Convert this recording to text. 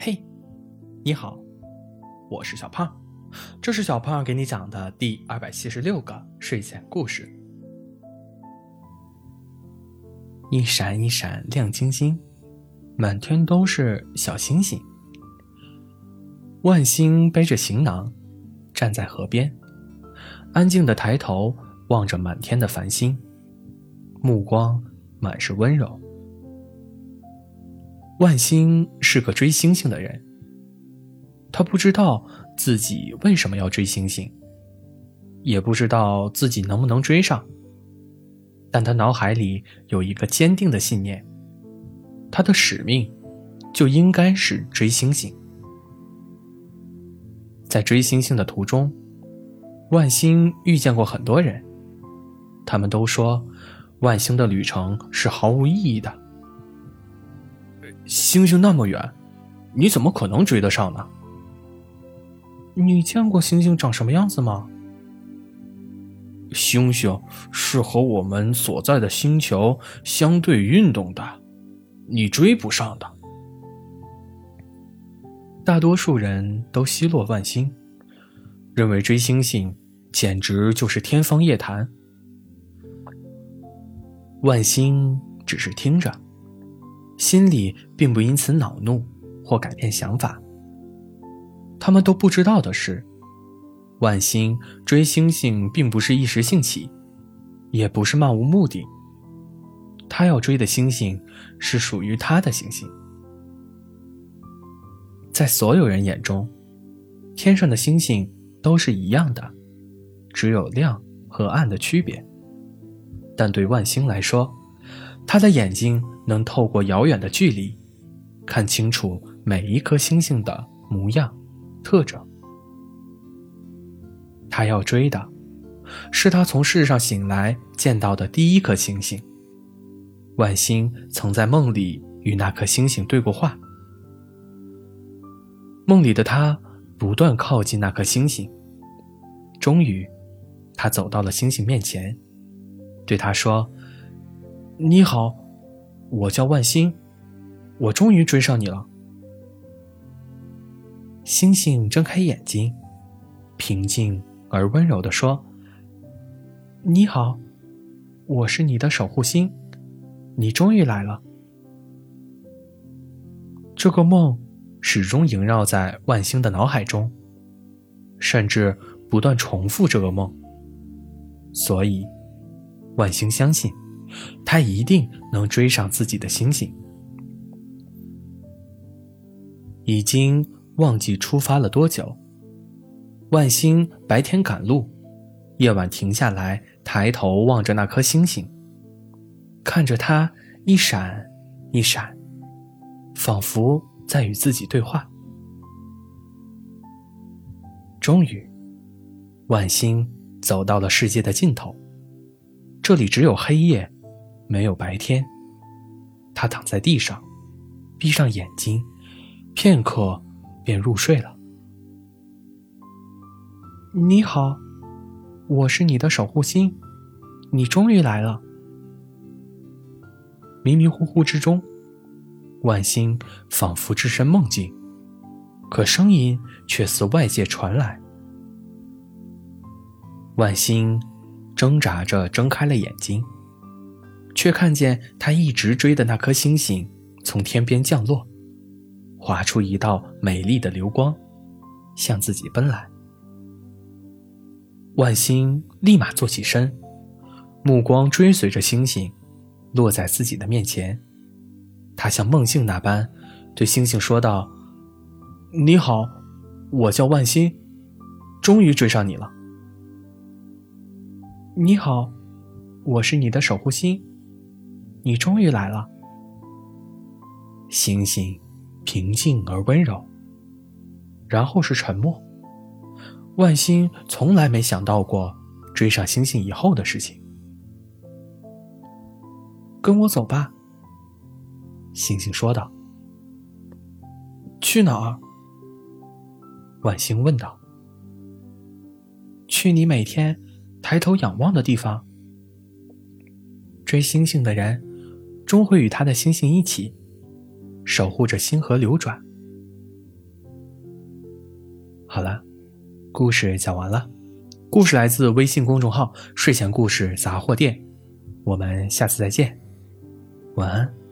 嘿，你好，我是小胖，这是小胖给你讲的第二百七十六个睡前故事。一闪一闪亮晶晶，满天都是小星星。万星背着行囊，站在河边，安静的抬头望着满天的繁星，目光满是温柔。万星是个追星星的人，他不知道自己为什么要追星星，也不知道自己能不能追上，但他脑海里有一个坚定的信念：他的使命就应该是追星星。在追星星的途中，万星遇见过很多人，他们都说万星的旅程是毫无意义的。星星那么远，你怎么可能追得上呢？你见过星星长什么样子吗？星星是和我们所在的星球相对运动的，你追不上的。大多数人都奚落万星，认为追星星简直就是天方夜谭。万星只是听着。心里并不因此恼怒或改变想法。他们都不知道的是，万星追星星并不是一时兴起，也不是漫无目的。他要追的星星是属于他的星星。在所有人眼中，天上的星星都是一样的，只有亮和暗的区别。但对万星来说，他的眼睛。能透过遥远的距离，看清楚每一颗星星的模样、特征。他要追的，是他从世上醒来见到的第一颗星星。万星曾在梦里与那颗星星对过话。梦里的他不断靠近那颗星星，终于，他走到了星星面前，对他说：“你好。”我叫万星，我终于追上你了。星星睁开眼睛，平静而温柔地说：“你好，我是你的守护星，你终于来了。”这个梦始终萦绕在万星的脑海中，甚至不断重复这个梦。所以，万星相信。他一定能追上自己的星星。已经忘记出发了多久。万星白天赶路，夜晚停下来，抬头望着那颗星星，看着它一闪一闪，仿佛在与自己对话。终于，万星走到了世界的尽头，这里只有黑夜。没有白天，他躺在地上，闭上眼睛，片刻便入睡了。你好，我是你的守护星，你终于来了。迷迷糊糊之中，万星仿佛置身梦境，可声音却似外界传来。万星挣扎着睁开了眼睛。却看见他一直追的那颗星星从天边降落，划出一道美丽的流光，向自己奔来。万星立马坐起身，目光追随着星星，落在自己的面前。他像梦境那般，对星星说道：“你好，我叫万星，终于追上你了。你好，我是你的守护星。”你终于来了。星星平静而温柔，然后是沉默。万星从来没想到过追上星星以后的事情。跟我走吧，星星说道。去哪儿？万星问道。去你每天抬头仰望的地方。追星星的人。终会与他的星星一起守护着星河流转。好了故事讲完了。故事来自微信公众号睡前故事杂货店我们下次再见。晚安。